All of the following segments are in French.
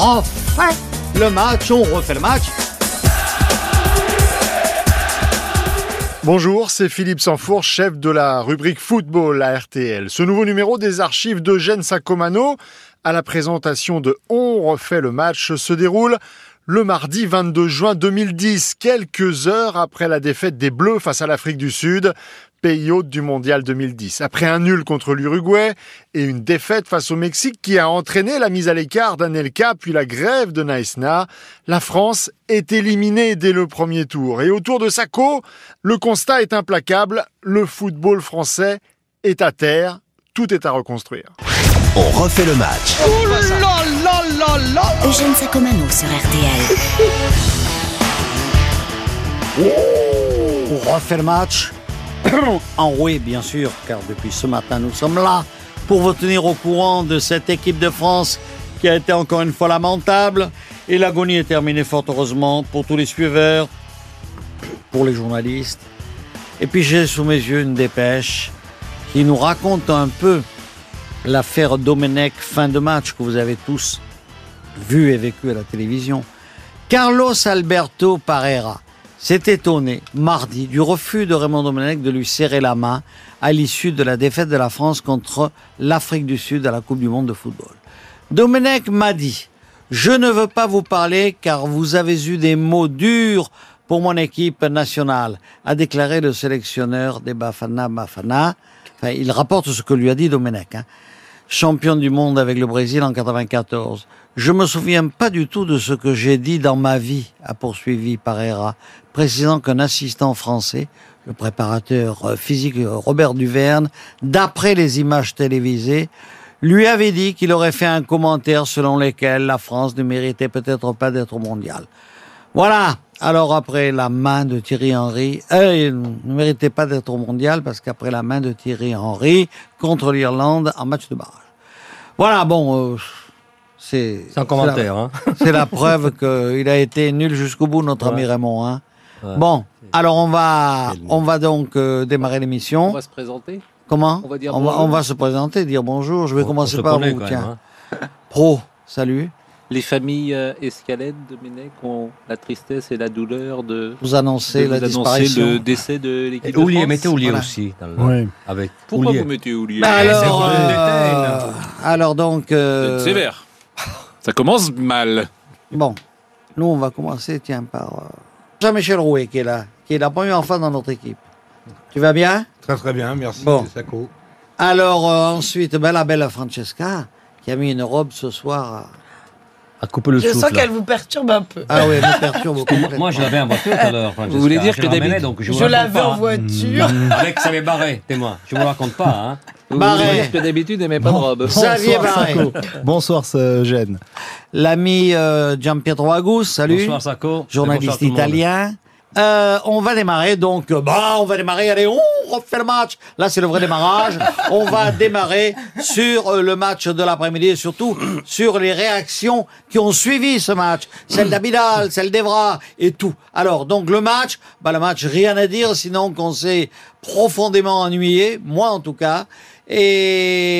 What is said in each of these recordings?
refait le match, on refait le match. Bonjour, c'est Philippe Sanfour, chef de la rubrique football à RTL. Ce nouveau numéro des archives d'Eugène Sacomano à la présentation de On refait le match se déroule le mardi 22 juin 2010, quelques heures après la défaite des Bleus face à l'Afrique du Sud, pays hôte du Mondial 2010. Après un nul contre l'Uruguay et une défaite face au Mexique qui a entraîné la mise à l'écart d'Anelka puis la grève de Naïsna, la France est éliminée dès le premier tour. Et autour de Sacco, le constat est implacable, le football français est à terre, tout est à reconstruire. On refait le match. Oh là là là là Eugène Sacomano sur RTL. On refait le match. En oui, bien sûr, car depuis ce matin, nous sommes là pour vous tenir au courant de cette équipe de France qui a été encore une fois lamentable. Et l'agonie est terminée fort heureusement pour tous les suiveurs, pour les journalistes. Et puis j'ai sous mes yeux une dépêche qui nous raconte un peu l'affaire Domenech fin de match que vous avez tous vu et vécu à la télévision. Carlos Alberto Parera s'est étonné mardi du refus de Raymond Domenech de lui serrer la main à l'issue de la défaite de la France contre l'Afrique du Sud à la Coupe du Monde de football. Domenech m'a dit Je ne veux pas vous parler car vous avez eu des mots durs pour mon équipe nationale, a déclaré le sélectionneur des Bafana Bafana. Il rapporte ce que lui a dit Domenech. Hein champion du monde avec le Brésil en 94. Je me souviens pas du tout de ce que j'ai dit dans ma vie, a poursuivi Parera, précisant qu'un assistant français, le préparateur euh, physique euh, Robert Duverne, d'après les images télévisées, lui avait dit qu'il aurait fait un commentaire selon lequel la France ne méritait peut-être pas d'être au mondial. Voilà. Alors après la main de Thierry Henry, euh, il ne méritait pas d'être au mondial parce qu'après la main de Thierry Henry contre l'Irlande en match de barrage. Voilà, bon, euh, c'est... C'est un commentaire, hein. C'est la preuve qu'il a été nul jusqu'au bout, notre ami. Raymond. Hein. Ouais. Bon, alors on va, on va donc euh, démarrer On l'émission. va se présenter. Comment on va dire on va, on va se présenter, dire bonjour. Je vais On- on commencer se par vous, tiens. même, hein. Pro, salut. Les familles euh, Escalade, Domenech, ont la tristesse et la douleur de, Vous annoncez de la vous annoncer disparition. le décès de l'équipe de Oulier, France. mettez Oulier Voilà. aussi. Dans le- Oui. Avec Pourquoi Oulier. vous mettez Oulier Bah c'est alors, euh, alors donc, euh, C'est sévère. Ça commence mal. bon, nous on va commencer, tiens, par euh, Jean-Michel Rouet qui est là, qui est la première enfant dans notre équipe. Tu vas bien? Très très bien, merci Bon. Sacco. Alors euh, ensuite, ben, la belle Francesca qui a mis une robe ce soir. à- couper le Je souffle. sens qu'elle vous perturbe un peu. Ah oui, elle me perturbe beaucoup. Moi, moi, je l'avais en voiture tout à l'heure. Francesca. voulez dire Je que l'emmenais, d'habitude- donc je, Je, vous raconte l'avais pas, en hein. voiture. Avec ça les barrés, témoin. Je vous raconte pas, hein. Vous Barré. dire que d'habitude, elle met pas de robe. Xavier Barré, Bonsoir Eugène. L'ami euh, Gianpietro Agus, salut, Bonsoir, Sacco. Journaliste bonsoir italien. Euh, on va démarrer donc, euh, bah, on va démarrer, allez, on refait le match. Là, c'est le vrai démarrage. on va démarrer sur euh, le match de l'après-midi et surtout sur les réactions qui ont suivi ce match. Celle d'Abidal, celle d'Evra et tout. Alors, donc le match, bah, le match, rien à dire, sinon qu'on s'est profondément ennuyé, moi en tout cas. Et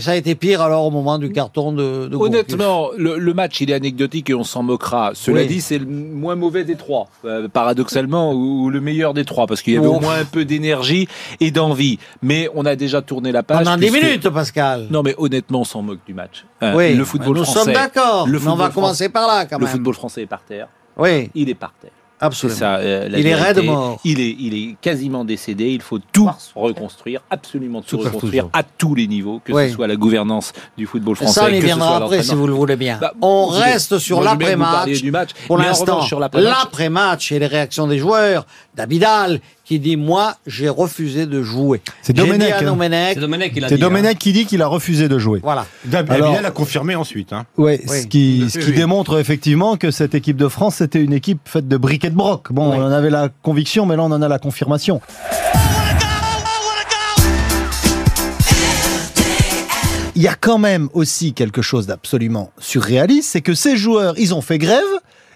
ça a été pire alors au moment du carton de, de. Honnêtement, le, le match, il est anecdotique et on s'en moquera. Cela Oui. dit, c'est le moins mauvais des trois, euh, paradoxalement, ou, ou le meilleur des trois, parce qu'il y avait au moins un peu d'énergie et d'envie. Mais on a déjà tourné la page. Pendant 10 puisque- minutes, Pascal. Non, mais honnêtement, on s'en moque du match. Euh, oui, le football nous français. sommes d'accord. le on va commencer par là quand Le même. football français est par terre. Oui, Il est par terre. Absolument. ça, euh, Il est raide mort. Il est, il est quasiment décédé. Il faut tout reconstruire, absolument tout Tout reconstruire à tous les niveaux, que Oui. ce soit la gouvernance du football français. Ça, on y viendra après si vous le voulez bien. Bah, on voulez- reste sur l'après-match. Pour l'instant, revanche, sur l'après-match- l'après-match et les réactions des joueurs, d'Abidal, qui dit Moi, j'ai refusé de jouer. C'est Domenech, hein. Domenech, C'est Domenech qui l'a C'est dit. hein. Domenech qui dit qu'il a refusé de jouer. Voilà. Alors- Abidal a confirmé ensuite. Hein. Ouais, Oui. ce qui, ce qui oui. démontre effectivement que cette équipe de France, c'était une équipe faite de briquet de broc. Bon, Oui. on en avait la conviction, mais là, on en a la confirmation. Il y a quand même aussi quelque chose d'absolument surréaliste, c'est que ces joueurs, ils ont fait grève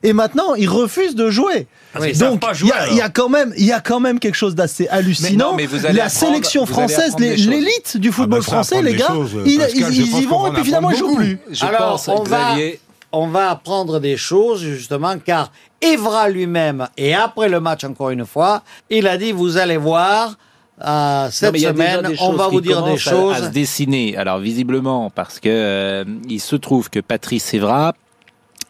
et maintenant ils refusent de jouer. Qu'ils savent Donc pas il jouer, y, y a quand même, il y a quand même quelque chose d'assez hallucinant. non, mais vous allez la sélection française, choses. l'élite du football bah ça, français, les gars, choses, ils, Pascal, ils- je ils pense y vont va et puis en finalement ils jouent plus. Je Alors, pense, on va- Xavier, on va apprendre des choses, justement, car Evra lui-même, et après le match encore une fois, il a dit, vous allez voir, euh, cette semaine, on choses va vous dire des commencent à- choses. à, se dessiner. Alors visiblement, parce que euh, il se trouve que Patrice Evra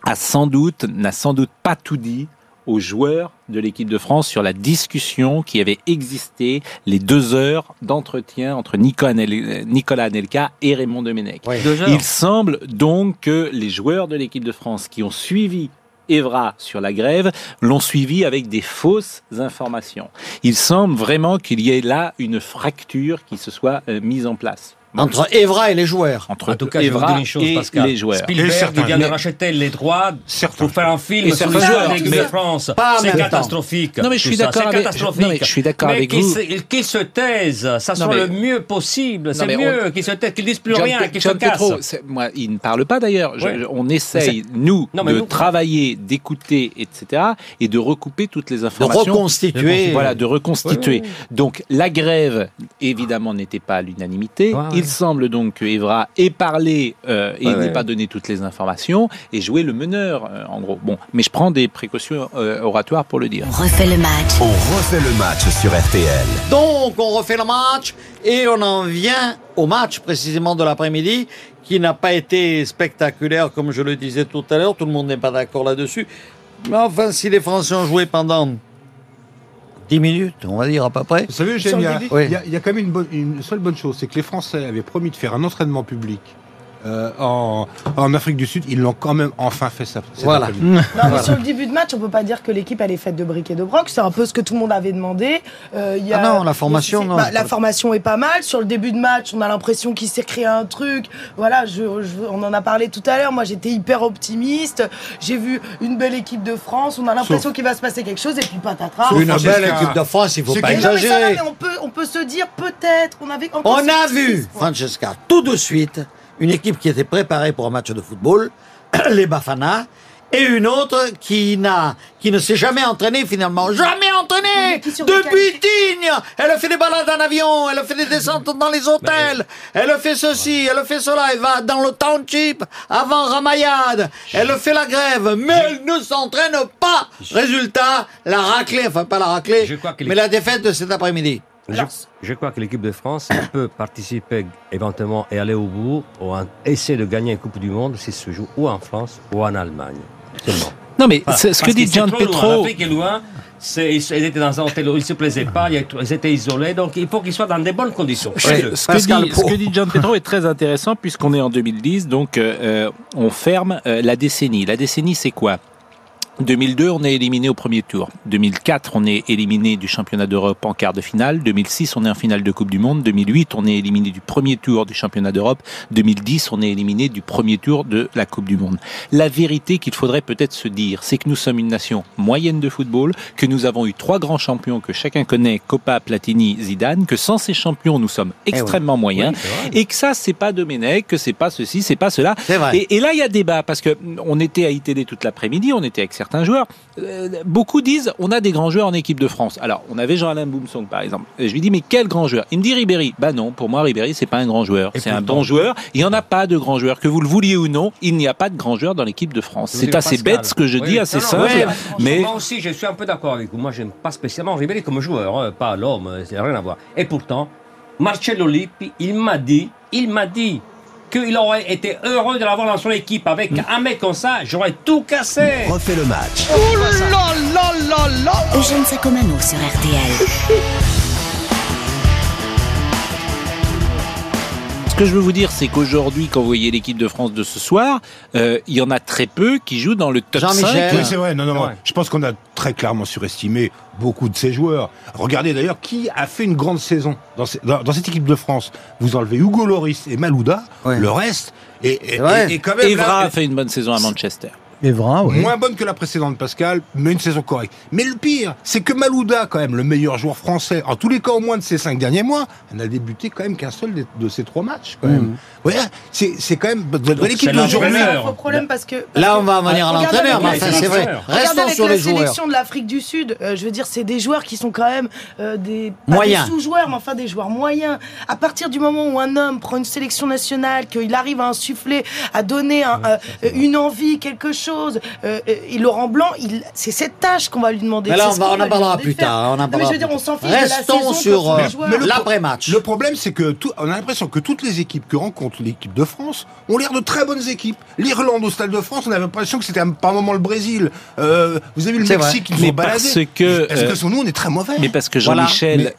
a sans doute n'a sans doute pas tout dit aux joueurs de l'équipe de France sur la discussion qui avait existé les deux heures d'entretien entre Nicolas Anelka et Raymond Domenech. Oui. Il semble donc que les joueurs de l'équipe de France qui ont suivi Evra sur la grève l'ont suivi avec des fausses informations. Il semble vraiment qu'il y ait là une fracture qui se soit euh, mise en place. Entre Evra et les joueurs. Entre En tout cas, je vais vous Evra une chose, et Pascal. les joueurs. Spielberg il vient de racheter les droits pour faire un film sur certains les joueurs joueurs, de l'équipe de France. C'est catastrophique. Non, mais je suis d'accord c'est avec- catastrophique. non, mais je suis d'accord Mais avec qu'ils vous. se- Qu'ils se taisent, ça soit mais- le mieux possible. C'est mieux qu'ils se taisent, qu'ils disent plus John rien, qu'ils se cassent. Moi, il ne parle pas d'ailleurs. On essaye, nous, de nous- travailler, d'écouter, etc., et de recouper toutes les De informations. reconstituer. Voilà, de reconstituer. Donc la grève, évidemment, n'était pas à l'unanimité. Il semble donc que Evra ait parlé euh, et Ouais, n'ait ouais. pas donné toutes les informations et joué le meneur, euh, en gros. Bon, mais je prends des précautions euh, oratoires pour le dire. On refait le match. On refait le match sur RTL. Donc, on refait le match et on en vient au match précisément de l'après-midi qui n'a pas été spectaculaire comme je le disais tout à l'heure. Tout le monde n'est pas d'accord là-dessus. Mais enfin, si les Français ont joué pendant 10 minutes, on va dire à peu près. Vous savez, Eugène, il y, le a- début Oui. il y a- il y a quand même une, bonne- une seule bonne chose, c'est que les Français avaient promis de faire un entraînement public euh, en, en Afrique du Sud. Ils l'ont quand même enfin fait ça. Voilà. Non, mais sur le début de match, on peut pas dire que l'équipe elle est faite de briques et de broc. C'est un peu ce que tout le monde avait demandé. Euh, il y a, Ah non, la formation, non, bah, la formation est pas mal. Sur le début de match, on a l'impression qu'il s'est créé un truc. Voilà, je, je- on en a parlé tout à l'heure. Moi, j'étais hyper optimiste. J'ai vu une belle équipe de France. On a l'impression qu'il va se passer quelque chose et puis patatras. Une belle équipe de France, il faut c'est pas exagérer. mais on peut, on peut se dire peut-être. On avait On a vu. Francesca, tout de suite, une équipe qui était préparée pour un match de football, les Bafana, et une autre qui n'a, qui ne s'est jamais entraînée finalement. Jamais entraînée! Depuis Digne! Elle a fait des balades en avion, elle a fait des descentes dans les hôtels, elle a fait ceci, elle a fait cela, elle va dans le township avant Ramayad, elle fait la grève, mais elle ne s'entraîne pas! Résultat, la raclée, enfin pas la raclée, mais la défaite de cet après-midi. Je, je crois que l'équipe de France peut participer éventuellement et aller au bout ou en- essayer de gagner une Coupe du Monde si se joue ou en France ou en Allemagne. Seulement. Non, mais Voilà. ce que Parce dit loin. Petro. L'Afrique est loin. C'est- ils, étaient dans un hôtel où ils ne se plaisaient pas, ils étaient isolés, donc il faut qu'ils soient dans des bonnes conditions. Ce que, ce que Pascal dit, ce que dit John Petro est très intéressant puisqu'on est en 2010, donc euh, euh, on ferme euh, la décennie. La décennie, c'est quoi? 2002, on est éliminé au premier tour. 2004, on est éliminé du championnat d'Europe en quart de finale. 2006, on est en finale de Coupe du Monde. 2008, on est éliminé du premier tour du championnat d'Europe. 2010, on est éliminé du premier tour de la Coupe du Monde. La vérité qu'il faudrait peut-être se dire, c'est que nous sommes une nation moyenne de football, que nous avons eu trois grands champions que chacun connaît, Copa, Platini, Zidane, que sans ces champions, nous sommes extrêmement moyens, Oui, et que ça, c'est pas Domenech, que c'est pas ceci, c'est pas cela. Et là, il y a débat parce que mm, on était à ITD toute l'après-midi, on était avec certains joueurs. Euh, beaucoup disent on a des grands joueurs en équipe de France. Alors, on avait Jean-Alain Boumsong par exemple. Et je lui dis mais quel grand joueur? Il me dit Ribéry. Bah non, pour moi Ribéry c'est pas un grand joueur. C'est un bon joueur. Il y en a pas de grands joueurs que vous le vouliez ou non. Il n'y a pas de grands joueurs dans l'équipe de France. C'est assez Pascal. bête ce que je Oui. dis, assez Non, non, simple. ouais, mais Moi aussi, je suis un peu d'accord avec vous. Moi, j'aime pas spécialement Ribéry comme joueur, hein, pas l'homme, euh, c'est rien à voir. Et pourtant, Marcello Lippi, il m'a dit, il m'a dit qu'il aurait été heureux de l'avoir dans son équipe. Avec Mm. un mec comme ça, j'aurais tout cassé. Refait le match. Eugène Sacomano sur RTL. que je veux vous dire, c'est qu'aujourd'hui, quand vous voyez l'équipe de France de ce soir, euh, il y en a très peu qui jouent dans le top Jean-Michel. 5. Oui, c'est vrai. Non, non. Ouais. Je pense qu'on a très clairement surestimé beaucoup de ces joueurs. Regardez d'ailleurs qui a fait une grande saison dans, ce- dans- dans cette équipe de France? Vous enlevez Hugo Loris et Malouda, Ouais. le reste. Et, et, vrai. et- et quand même, Evra là, a fait une bonne saison à Manchester. Evra, oui. Moins bonne que la précédente, Pascal, mais une saison correcte. Mais le pire, c'est que Malouda, quand même, le meilleur joueur français, en tous les cas au moins de ces cinq derniers mois, n'a débuté quand même qu'un seul des- de ces trois matchs, quand même. Ouais, c'est c'est quand même de, de l'équipe de parce Là, on va en venir à l'entraîneur, mais enfin, c'est vrai. Restons avec sur la les joueurs. sélection de l'Afrique du Sud, euh, je veux dire, c'est des joueurs qui sont quand même euh, des, des sous-joueurs, mais enfin des joueurs moyens. À partir du moment où un homme prend une sélection nationale, qu'il arrive à insuffler, à donner un, euh, une envie, quelque chose, euh, euh, et Laurent Blanc, il, c'est cette tâche qu'on va lui demander. Mais là, C'est on, va, en parlera plus de tard. On en Non, mais parlera je veux dire, plus on s'en fiche de la Restons saison sur euh, l'après-match. Le problème, c'est que tout, on a l'impression que toutes les équipes que rencontre l'équipe de France ont l'air de très bonnes équipes. L'Irlande au Stade de France, on avait l'impression que c'était par moment le Brésil. Euh, vous avez vu le Mexique qui nous Mais ont baladé. parce que, Parce euh, que sur nous, on est très mauvais. Mais parce que. Jean-Michel,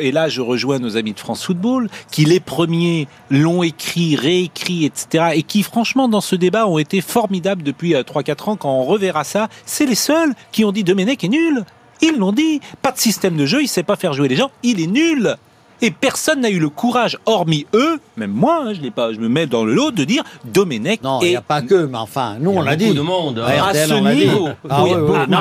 et là je rejoins nos amis de France Football, qui les premiers l'ont écrit, réécrit, etc. Et qui franchement dans ce débat ont été formidables depuis euh, 3-4 ans. Quand on reverra ça, c'est les seuls qui ont dit Domenech est nul. Ils l'ont dit. Pas de système de jeu, il sait pas faire jouer les gens, il est nul. Et personne n'a eu le courage, hormis eux, même moi, hein, je l'ai pas, je me mets dans le lot, de dire Domenech Non, il n'y a pas que, mais enfin, nous, a on l'a beaucoup dit. de monde, hein. À à RTL, ce niveau. Ah ah, ah,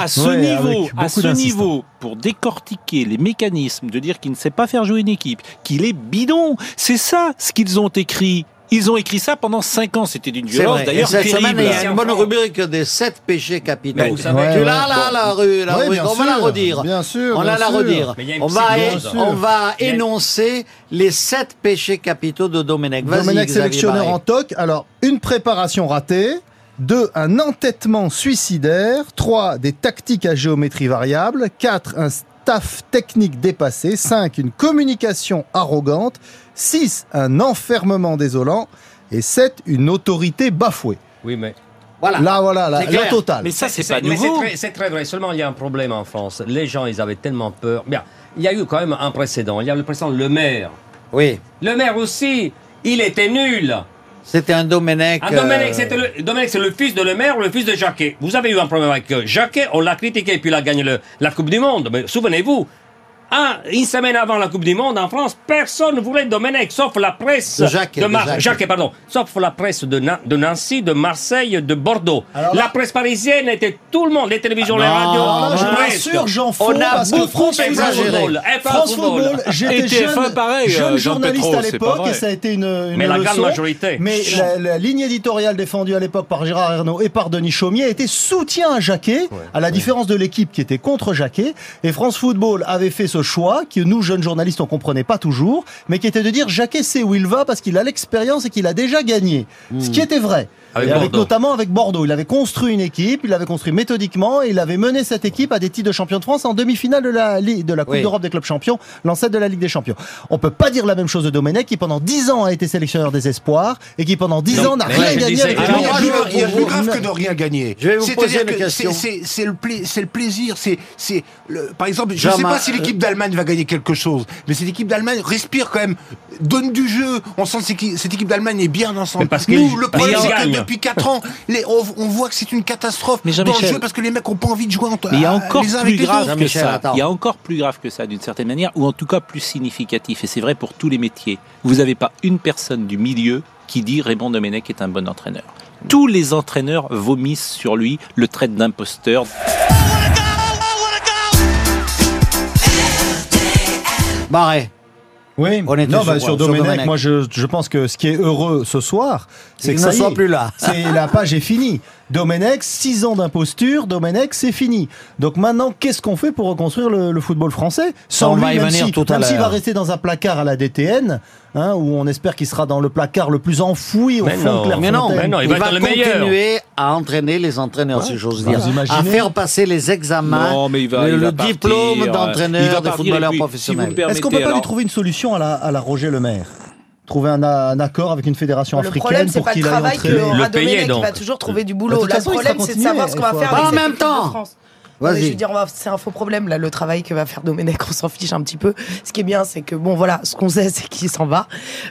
à, à ce niveau, à ce niveau, pour décortiquer les mécanismes, de dire qu'il ne sait pas faire jouer une équipe, qu'il est bidon, c'est ça ce qu'ils ont écrit. Ils ont écrit ça pendant cinq ans. C'était d'une violence d'ailleurs cette terrible. semaine, il y a C'est une bonne rubrique des sept péchés capitaux. Mais vous savez, Ouais, tu ouais. l'as là, la, rue, la on va la redire. bien sûr, on va la redire. On va, on va énoncer les sept péchés capitaux de Domenech. Domenech sélectionneur en toc. Alors, une préparation ratée. Deux, un entêtement suicidaire. Trois, des tactiques à géométrie variable. Quatre, un staff technique dépassé. Cinq, une communication arrogante. Six, un enfermement désolant. Et sept, une autorité bafouée. Oui, mais. Voilà. Là, voilà, la, C'est la totale. Mais ça, c'est pas nouveau. très- C'est très, vrai. Seulement, il y a un problème en France. Les gens, ils avaient tellement peur. Bien, il y a eu quand même un précédent. Il y a le précédent Le Maire. Oui, Le Maire aussi, il était nul. c'était un Domenech. Ah, Domenech, euh, c'était le, Domenech, c'est le fils de Le Maire ou le fils de Jacquet? Vous avez eu un problème avec euh, Jacquet, on l'a critiqué, puis il a gagné le- la Coupe du Monde. Mais souvenez-vous, ah, une semaine avant la Coupe du Monde en France, personne ne voulait Domenech, sauf la presse De Jacquet, de Mar- pardon, sauf la presse de, Na- de Nancy, de Marseille, de Bordeaux. Alors là- la presse parisienne était tout le monde, les télévisions, les non, radios. Là, je m'assure, j'en fous On a parce que beaucoup France. Football, Eh, France football. J'étais Et TF1 jeune, pareil, jeune euh, journaliste à l'époque et ça a été une, une Mais la grande majorité. Mais la, la ligne éditoriale défendue à l'époque par Gérard Ernaud et par Denis Chaumier était soutien à Jacquet, à la différence de l'équipe qui était contre Jacquet. Et France Football avait fait ce choix que nous, jeunes journalistes, on comprenait pas toujours, mais qui était de dire Jacquet sait où il va parce qu'il a l'expérience et qu'il a déjà gagné. Ce qui était vrai. Avec et avec notamment avec Bordeaux. Il avait construit une équipe, il l'avait construit méthodiquement et il avait mené cette équipe à des titres de champion de France en demi-finale de la, de la Coupe Oui. d'Europe des clubs champions, l'ancêtre de la Ligue des champions. On peut pas dire la même chose de Domenech qui pendant 10 ans a été sélectionneur des espoirs et qui pendant 10 Non, ans n'a rien gagné disais- avec les Alors, meilleurs il y a plus- grave que de rien gagner. Je vais vous C'est-à-dire que question. c'est- C'est c'est le, pla- le plaisir. C'est, par exemple, je ne sais pas si l'équipe d'Allemagne va gagner quelque chose, mais cette équipe d'Allemagne respire quand même, donne du jeu. On sent que cette équipe- d'Allemagne est bien ensemble. Nous, le problème, c'est que. Depuis 4 ans, les- on, on voit que c'est une catastrophe Mais dans le jeu parce que les mecs ont pas envie de jouer entre Mais il y a ah, encore les uns plus grave autres. que ça. Il y a encore plus grave que ça, d'une certaine manière, ou en tout cas plus significatif. Et c'est vrai pour tous les métiers. Vous n'avez pas une personne du milieu qui dit Raymond Domenech est un bon entraîneur. Tous les entraîneurs vomissent sur lui, le traitent d'imposteur. Barré. Oui, On était non, sur bah, sur Sur Domenech, Domenech. moi je, je pense que ce qui est heureux ce soir, c'est que ne soit est. plus là. C'est la page est finie. Domenech, 6 ans d'imposture, Domenech, c'est fini. Donc maintenant, qu'est-ce qu'on fait pour reconstruire le, le football français Sans on lui, va y même venir si- tout à même s'il va rester dans un placard à la DTN, hein, où on espère qu'il sera dans le placard le plus enfoui au Mais fond non, de Clairefontaine. Mais non, Mais non, il va être le meilleur. continuer à entraîner les entraîneurs, si j'ose dire. À faire passer les examens, Non, mais il va, le, il va le partir, diplôme euh, il d'entraîneur va des footballeurs puis, professionnels. si Est-ce qu'on peut pas alors- lui trouver une solution à la, à la Roger Le Maire Trouver un, un accord avec une fédération Le africaine problème, c'est pour pas le qu'il aille travail que entraîner. Le Domenech, il donc. va toujours trouver du boulot. le problème, c'est de savoir ce qu'on va faire avec En même temps. Non. Je veux dire, c'est un faux problème là, le travail que va faire Domenech, on s'en fiche un petit peu. Ce qui est bien, c'est que bon, voilà, ce qu'on sait, c'est qu'il s'en va.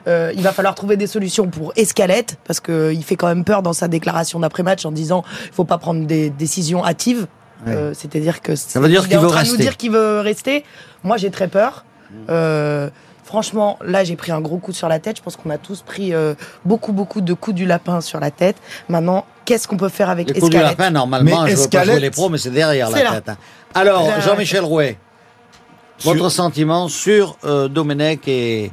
Euh, il va falloir trouver des solutions pour Escalette, parce que il fait quand même peur dans sa déclaration d'après-match en disant, il faut pas prendre des décisions hâtives. Euh, C'est-à-dire que Ça veut dire il qu'il veut de nous rester. dire qu'il veut rester. Moi, j'ai très peur. Euh, Franchement, là, j'ai pris un gros coup sur la tête. Je pense qu'on a tous pris euh, beaucoup, beaucoup de coups du lapin sur la tête. Maintenant, qu'est-ce qu'on peut faire avec Le coup du Escalette lapin, normalement, Mais je ne veux pas Escalette- jouer les pros, mais c'est derrière la là. tête. hein. Alors, Jean-Michel Rouet, Sur- votre sentiment sur euh, Domenech et,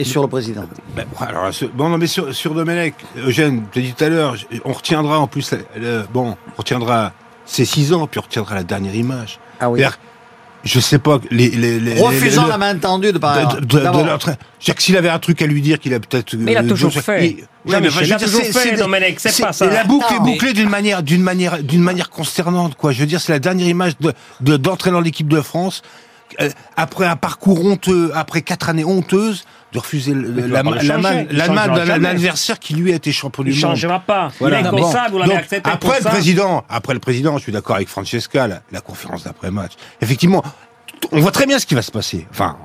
et sur le président? Ben, alors, ce- bon, non, mais sur, sur Domenech, Eugène, tu as dit tout à l'heure, on retiendra en plus, le- le- bon, on retiendra ses six ans, puis on retiendra la dernière image. Ah oui. Je sais pas, les, les, les- Refusant les- la main tendue de par de, de, de, leur s'il avait un truc à lui dire qu'il a peut-être. Mais il a euh, toujours fait. Il- mais a toujours fait, Domenech, c'est pas ça. La boucle est bouclée d'une manière, d'une manière, d'une manière consternante, quoi. Je veux dire, c'est la dernière image de, d'entraîneur de l'équipe de France. euh, après un parcours honteux, après quatre années honteuses, de refuser la, main. Il d'un adversaire qui lui a été champion Il du monde. changera pas. Voilà. Il est comme ça, vous l'avez Donc, accepté Après le président, après le président, je suis d'accord avec Francesca, la, la conférence d'après-match. Effectivement, on voit très bien ce qui va se passer. Enfin,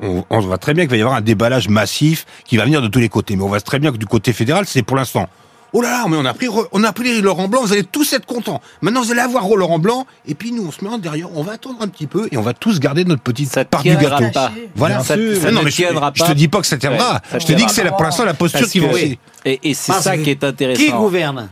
on, on voit très bien qu'il va y avoir un déballage massif qui va venir de tous les côtés. Mais on voit très bien que du côté fédéral, c'est pour l'instant. Oh là là, mais on a pris, on a pris Laurent Blanc, vous allez tous être contents. Maintenant, vous allez avoir Laurent Blanc, et puis nous, on se met en derrière, on va attendre un petit peu, et on va tous garder notre petite Ça part du tiendra gâteau. pas. Voilà. Ça- ça non, mais je, tiendra je te pas. dis pas que ça tiendra. Ouais, je te dis que c'est pour l'instant la posture qui va. Et, et c'est ça qui est intéressant. Qui gouverne?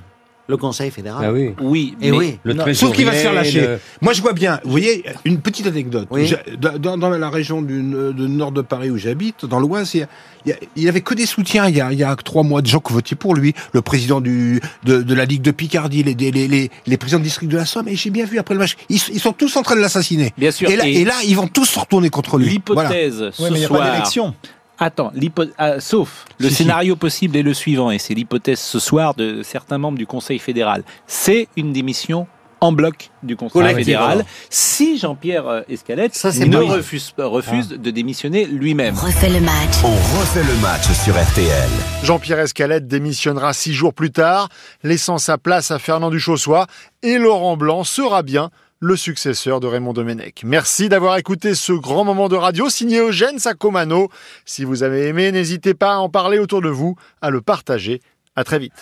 Le Conseil fédéral. Ah oui. Oui, Et mais oui. Le Non, Sauf qu'il va se faire lâcher. le- Moi, je vois bien. Vous voyez, une petite anecdote. Oui. Dans, la région du de nord de Paris où j'habite, dans l'Oise, il il il y avait que des soutiens. Il y a, il y a trois mois, de gens qui votaient pour lui, le président du, de, de la Ligue de Picardie, les, les, les, les présidents de district de la Somme. Et j'ai bien vu après le match, ils, ils sont tous en train de l'assassiner. Bien sûr. Et là, Et- et là, ils vont tous se retourner contre lui. Voilà. L'hypothèse ce Oui, mais il n'y a soir. pas d'élection. Attends, ah, sauf le Si, si. scénario possible est le suivant, et c'est l'hypothèse ce soir de certains membres du Conseil fédéral. C'est une démission en bloc du Conseil Collective, fédéral alors. si Jean-Pierre euh, Escalette Ça, ne refuse, refuse de démissionner lui-même. Refait le match. On refait le match sur RTL. Jean-Pierre Escalette démissionnera six jours plus tard, laissant sa place à Fernand Duchossois et Laurent Blanc sera bien le successeur de Raymond Domenech. Merci d'avoir écouté ce grand moment de radio signé Eugène Sacomano. Si vous avez aimé, n'hésitez pas à en parler autour de vous, à le partager. À très vite.